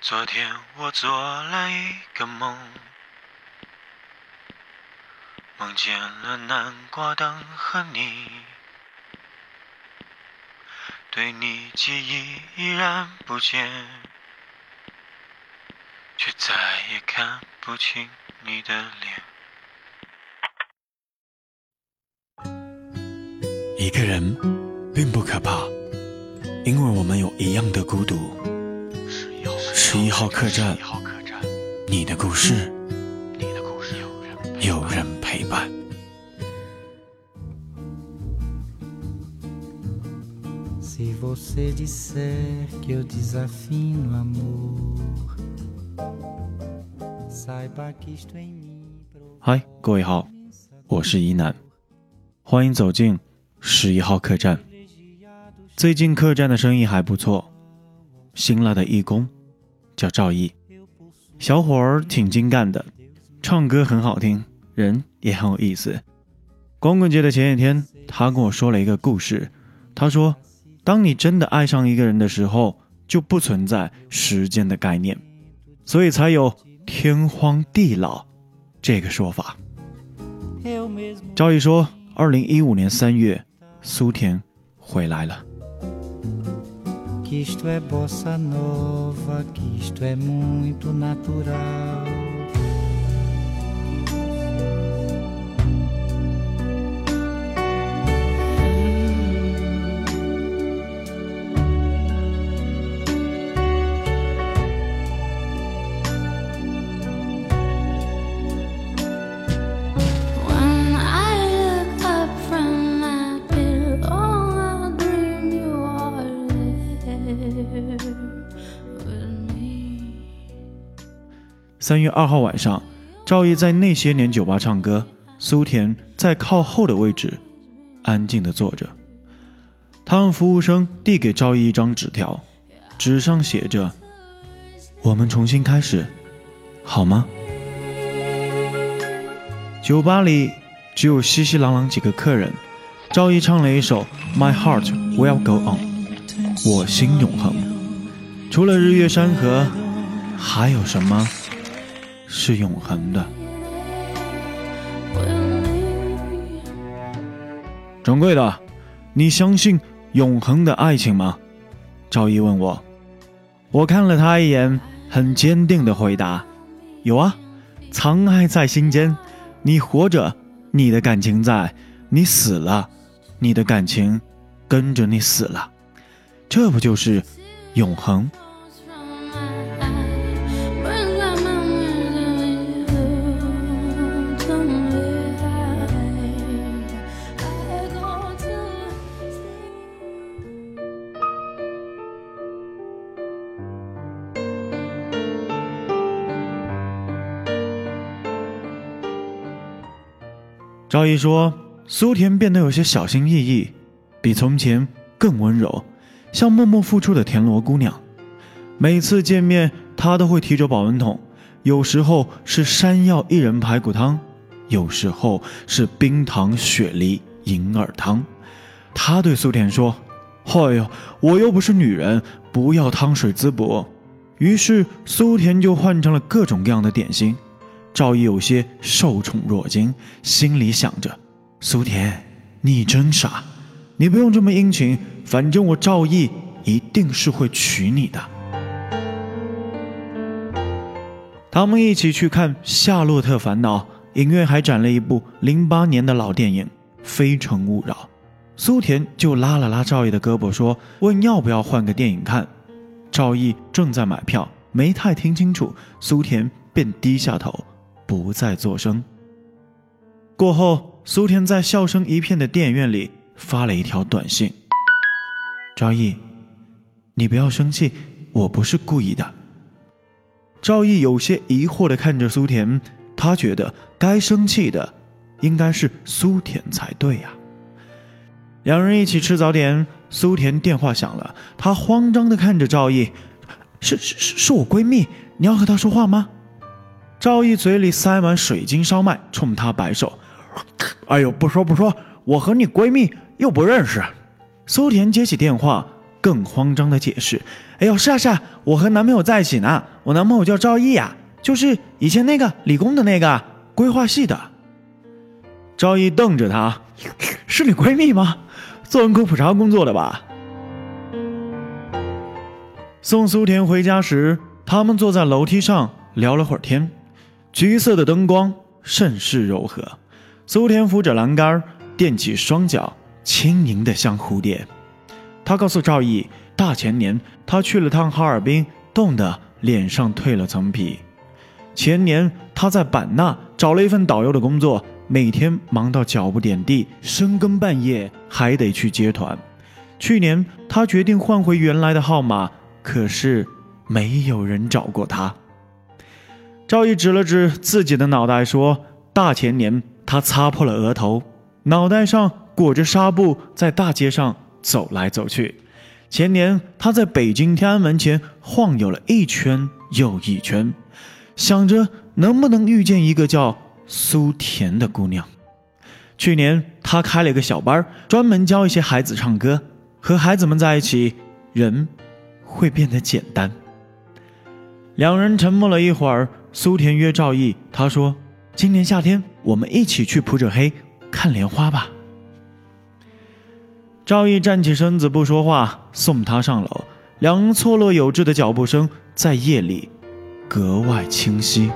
昨天我做了一个梦，梦见了南瓜灯和你，对你记忆依然不减，却再也看不清你的脸。一个人并不可怕，因为我们有一样的孤独。十一号客栈，你的故事，有人陪伴。嗨，各位好，我是一楠，欢迎走进十一号客栈。最近客栈的生意还不错，新来的义工。叫赵毅，小伙儿挺精干的，唱歌很好听，人也很有意思。光棍节的前几天，他跟我说了一个故事。他说，当你真的爱上一个人的时候，就不存在时间的概念，所以才有天荒地老这个说法。赵毅说，二零一五年三月，苏田回来了。Que isto é bossa nova, que isto é muito natural. 三月二号晚上，赵毅在那些年酒吧唱歌，苏田在靠后的位置，安静地坐着。他让服务生递给赵毅一张纸条，纸上写着：“我们重新开始，好吗？”酒吧里只有熙熙攘攘几个客人。赵毅唱了一首《My Heart Will Go On》，我心永恒。除了日月山河，还有什么？是永恒的。掌柜的，你相信永恒的爱情吗？赵毅问我。我看了他一眼，很坚定的回答：“有啊，藏爱在心间。你活着，你的感情在；你死了，你的感情跟着你死了。这不就是永恒？”赵毅说：“苏田变得有些小心翼翼，比从前更温柔，像默默付出的田螺姑娘。每次见面，她都会提着保温桶，有时候是山药薏仁排骨汤，有时候是冰糖雪梨银耳汤。他对苏田说：‘哎呦，我又不是女人，不要汤水滋补。’于是苏田就换成了各种各样的点心。”赵毅有些受宠若惊，心里想着：“苏田，你真傻，你不用这么殷勤，反正我赵毅一定是会娶你的。”他们一起去看《夏洛特烦恼》，影院还展了一部零八年的老电影《非诚勿扰》。苏田就拉了拉赵毅的胳膊，说：“问要不要换个电影看？”赵毅正在买票，没太听清楚，苏田便低下头。不再作声。过后，苏田在笑声一片的电影院里发了一条短信：“赵毅，你不要生气，我不是故意的。”赵毅有些疑惑地看着苏田，他觉得该生气的应该是苏田才对呀。两人一起吃早点，苏田电话响了，他慌张地看着赵毅：“是是是，是我闺蜜，你要和她说话吗？”赵毅嘴里塞满水晶烧麦，冲他摆手：“哎呦，不说不说，我和你闺蜜又不认识。”苏田接起电话，更慌张的解释：“哎呦，是啊是啊，我和男朋友在一起呢，我男朋友叫赵毅呀，就是以前那个理工的那个规划系的。赵毅瞪着她，是你闺蜜吗？做人口普查工作的吧？送苏田回家时，他们坐在楼梯上聊了会儿天，橘色的灯光甚是柔和。苏田扶着栏杆，踮起双脚，轻盈的像蝴蝶。他告诉赵毅，大前年他去了趟哈尔滨，冻得脸上褪了层皮。前年他在版纳找了一份导游的工作。每天忙到脚不点地，深更半夜还得去接团。去年他决定换回原来的号码，可是没有人找过他。赵毅指了指自己的脑袋说：“大前年他擦破了额头，脑袋上裹着纱布，在大街上走来走去。前年他在北京天安门前晃悠了一圈又一圈，想着能不能遇见一个叫……”苏甜的姑娘，去年他开了一个小班，专门教一些孩子唱歌。和孩子们在一起，人会变得简单。两人沉默了一会儿，苏田约赵毅，他说：“今年夏天我们一起去普者黑看莲花吧。”赵毅站起身子不说话，送他上楼。两人错落有致的脚步声在夜里格外清晰。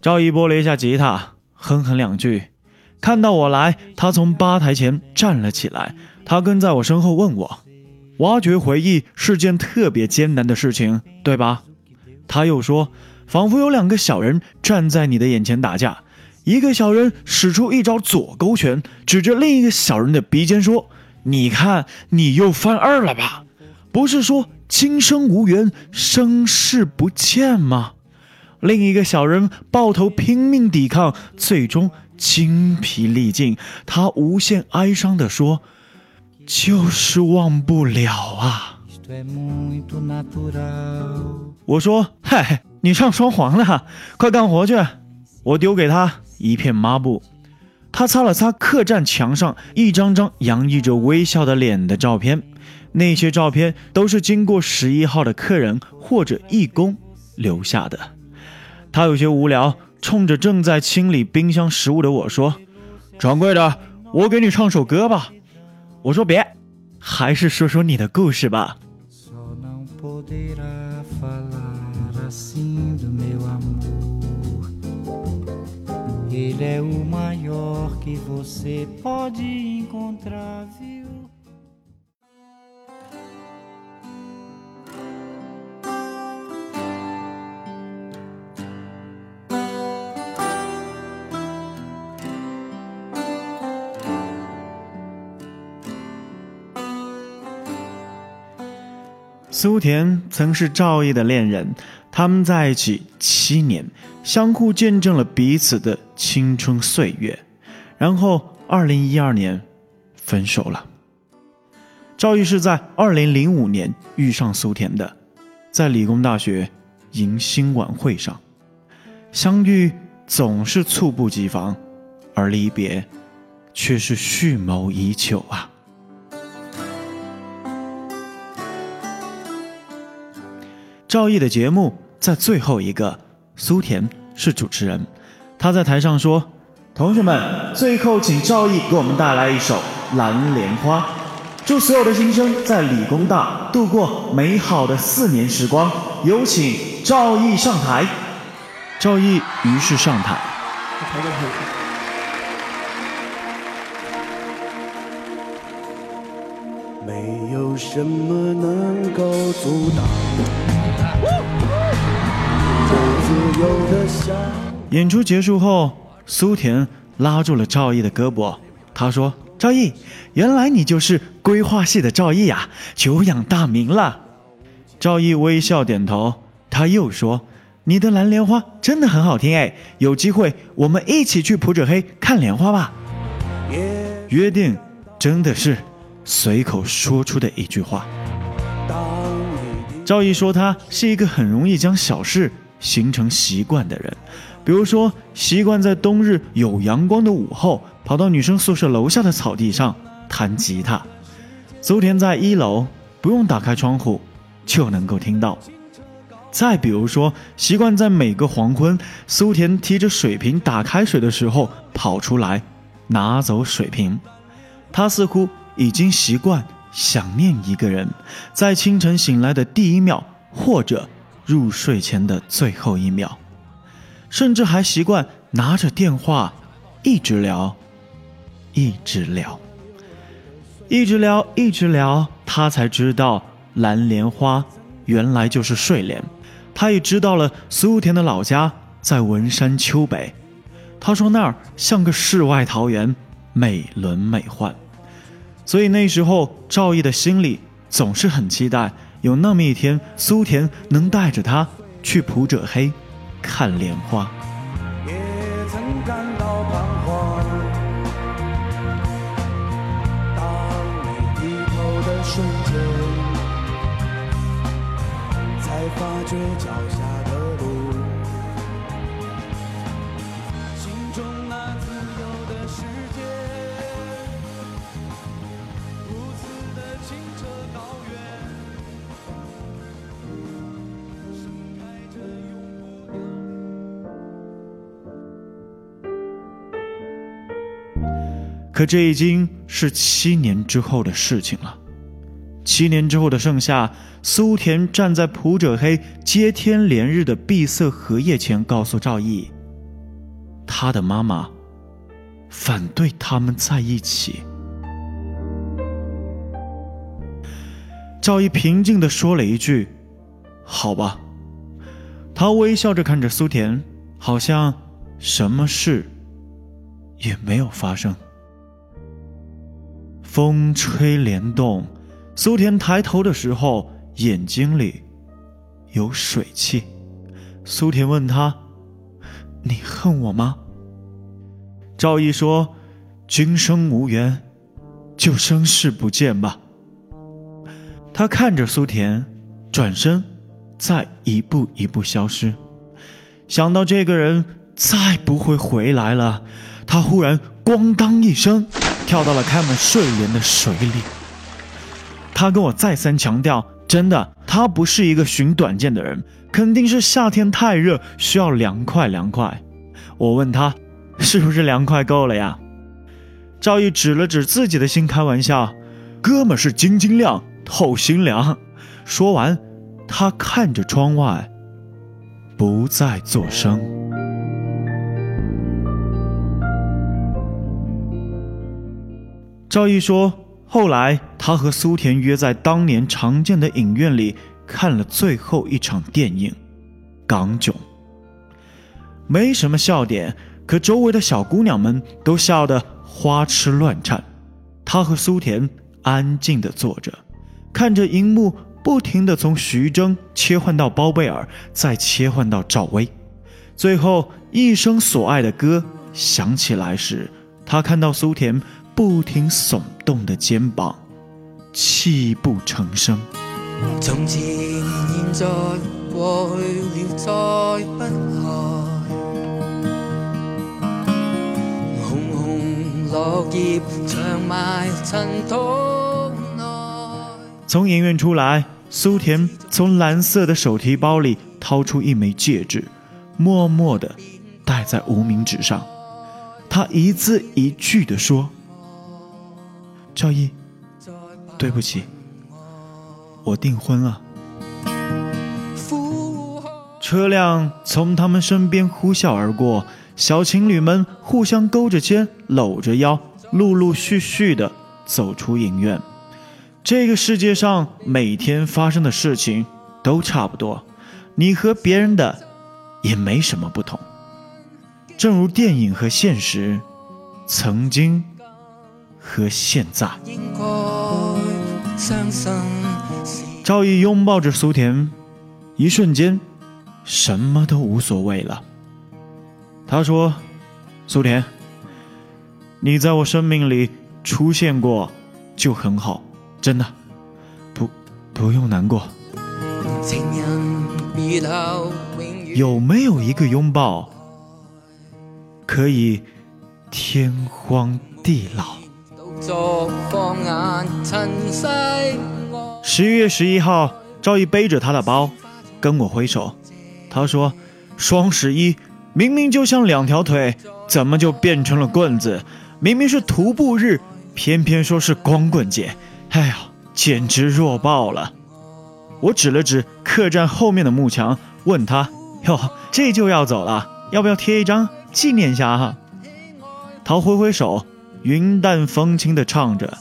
赵一波了一下吉他，哼哼两句。看到我来，他从吧台前站了起来。他跟在我身后问我：“挖掘回忆是件特别艰难的事情，对吧？”他又说：“仿佛有两个小人站在你的眼前打架。”一个小人使出一招左勾拳，指着另一个小人的鼻尖说：“你看，你又犯二了吧？不是说今生无缘，生世不见吗？”另一个小人抱头拼命抵抗，最终精疲力尽，他无限哀伤地说：“就是忘不了啊。”我说：“嗨，你上双簧了，快干活去。”我丢给他。一片抹布，他擦了擦客栈墙上一张张洋溢着微笑的脸的照片，那些照片都是经过十一号的客人或者义工留下的。他有些无聊，冲着正在清理冰箱食物的我说：“掌柜的，我给你唱首歌吧。”我说：“别，还是说说你的故事吧。” Ele é o maior que você pode encontrar, viu? 苏田曾是赵毅的恋人，他们在一起七年，相互见证了彼此的青春岁月，然后二零一二年分手了。赵毅是在二零零五年遇上苏田的，在理工大学迎新晚会上相遇，总是猝不及防，而离别却是蓄谋已久啊。赵毅的节目在最后一个，苏田是主持人，他在台上说：“同学们，最后请赵毅给我们带来一首《蓝莲花》，祝所有的新生在理工大度过美好的四年时光。有请赵毅上台。”赵毅于是上台。没有什么能够阻挡。演出结束后，苏田拉住了赵毅的胳膊，他说：“赵毅，原来你就是规划系的赵毅呀，久仰大名了。”赵毅微笑点头，他又说：“你的蓝莲花真的很好听哎，有机会我们一起去普者黑看莲花吧。”约定真的是随口说出的一句话。赵毅说他是一个很容易将小事形成习惯的人，比如说习惯在冬日有阳光的午后，跑到女生宿舍楼下的草地上弹吉他。苏田在一楼，不用打开窗户就能够听到。再比如说，习惯在每个黄昏，苏田提着水瓶打开水的时候跑出来拿走水瓶，他似乎已经习惯。想念一个人，在清晨醒来的第一秒，或者入睡前的最后一秒，甚至还习惯拿着电话，一直聊，一直聊，一直聊，一直聊。他才知道蓝莲花原来就是睡莲，他也知道了苏田的老家在文山丘北。他说那儿像个世外桃源，美轮美奂。所以那时候，赵毅的心里总是很期待有那么一天，苏田能带着他去普者黑看莲花。也曾感到彷徨，当你低头的瞬间，才发觉脚下。可这已经是七年之后的事情了。七年之后的盛夏，苏田站在普者黑接天连日的碧色荷叶前，告诉赵毅：“他的妈妈反对他们在一起。”赵毅平静地说了一句：“好吧。”他微笑着看着苏田，好像什么事也没有发生。风吹莲动，苏田抬头的时候，眼睛里有水汽。苏田问他：“你恨我吗？”赵毅说：“今生无缘，就生世不见吧。”他看着苏田，转身，再一步一步消失。想到这个人再不会回来了，他忽然咣当一声。跳到了开满睡莲的水里。他跟我再三强调，真的，他不是一个寻短见的人，肯定是夏天太热，需要凉快凉快。我问他，是不是凉快够了呀？赵毅指了指自己的心，开玩笑：“哥们是晶晶亮，透心凉。”说完，他看着窗外，不再作声。赵毅说：“后来，他和苏田约在当年常见的影院里看了最后一场电影《港囧》。没什么笑点，可周围的小姑娘们都笑得花痴乱颤。他和苏田安静地坐着，看着荧幕不停地从徐峥切换到包贝尔，再切换到赵薇，最后一生所爱的歌响起来时，他看到苏田。”不停耸动的肩膀，泣不成声。从前、现在、过去了，再不来。红红落叶长埋尘土内。从影院出来，苏田从蓝色的手提包里掏出一枚戒指，默默的戴在无名指上。他一字一句的说。赵毅，对不起，我订婚了。车辆从他们身边呼啸而过，小情侣们互相勾着肩，搂着腰，陆陆续续的走出影院。这个世界上每天发生的事情都差不多，你和别人的也没什么不同。正如电影和现实曾经。和现在。赵毅拥抱着苏田，一瞬间，什么都无所谓了。他说：“苏田，你在我生命里出现过就很好，真的，不，不用难过。有没有一个拥抱可以天荒地老？”十一月十一号，赵毅背着他的包，跟我挥手。他说：“双十一。”明明就像两条腿，怎么就变成了棍子？明明是徒步日，偏偏说是光棍节。哎呀，简直弱爆了！我指了指客栈后面的幕墙，问他：“哟，这就要走了，要不要贴一张纪念一下？”哈，他挥挥手，云淡风轻地唱着：“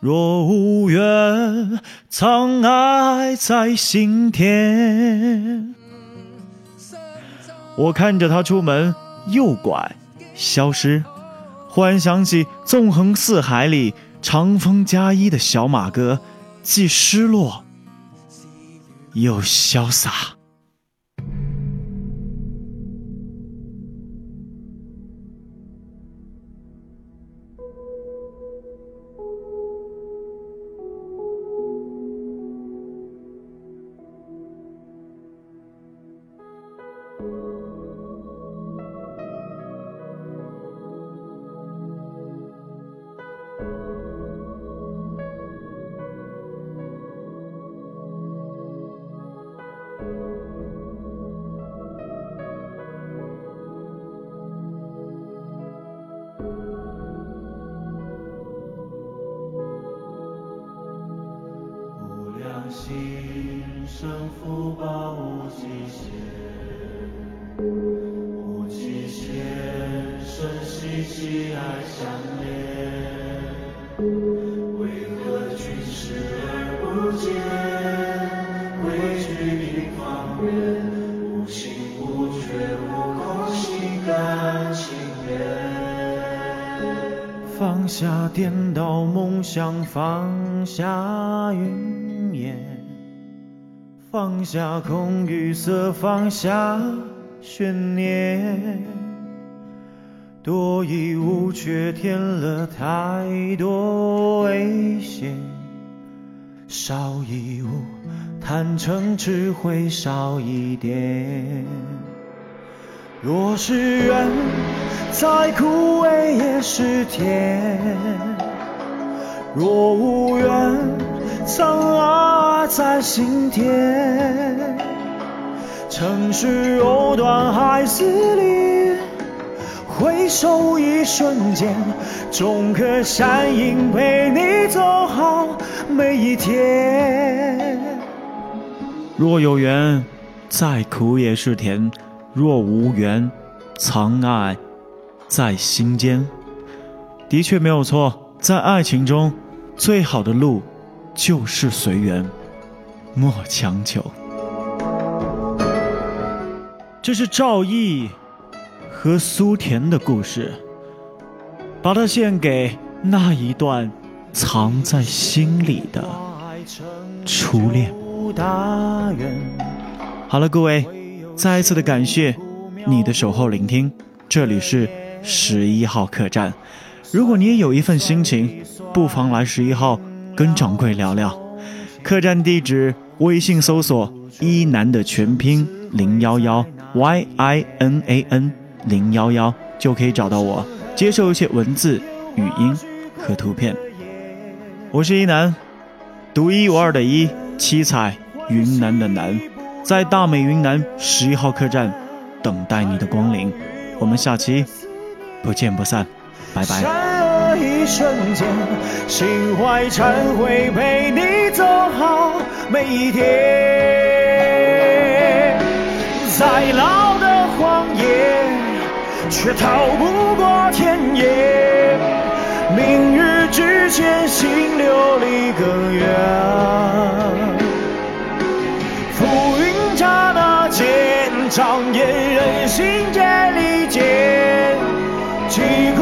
若无缘，藏爱在心田。”我看着他出门，右拐，消失，忽然想起《纵横四海》里长风加一的小马哥，既失落又潇洒。心生福报无极限，无极限生息喜爱相连。为何君视而不见？归去平方圆，无心无觉无空心甘情愿。放下颠倒梦想，放下云。放下空与色，放下悬念，多一物却添了太多危险，少一物坦诚只会少一点。若是缘，再苦味也是甜；若无缘，藏爱在心田，城市藕断还丝连，回首一瞬间，终可闪影陪你走好每一天。若有缘，再苦也是甜；若无缘，藏爱在心间。的确没有错，在爱情中，最好的路。就是随缘，莫强求。这是赵毅和苏田的故事，把它献给那一段藏在心里的初恋。好了，各位，再一次的感谢你的守候聆听。这里是十一号客栈，如果你也有一份心情，不妨来十一号。跟掌柜聊聊，客栈地址：微信搜索“一男”的全拼零幺幺 y i n a n 零幺幺就可以找到我，接受一些文字、语音和图片。我是一男，独一无二的一七彩云南的南，在大美云南十一号客栈等待你的光临。我们下期不见不散，拜拜。一瞬间，心怀忏悔，陪你走好每一天。再老的谎言，却逃不过天眼。明日之前，心留一个愿。浮云刹那间，障眼人心皆离间。疾苦连连。的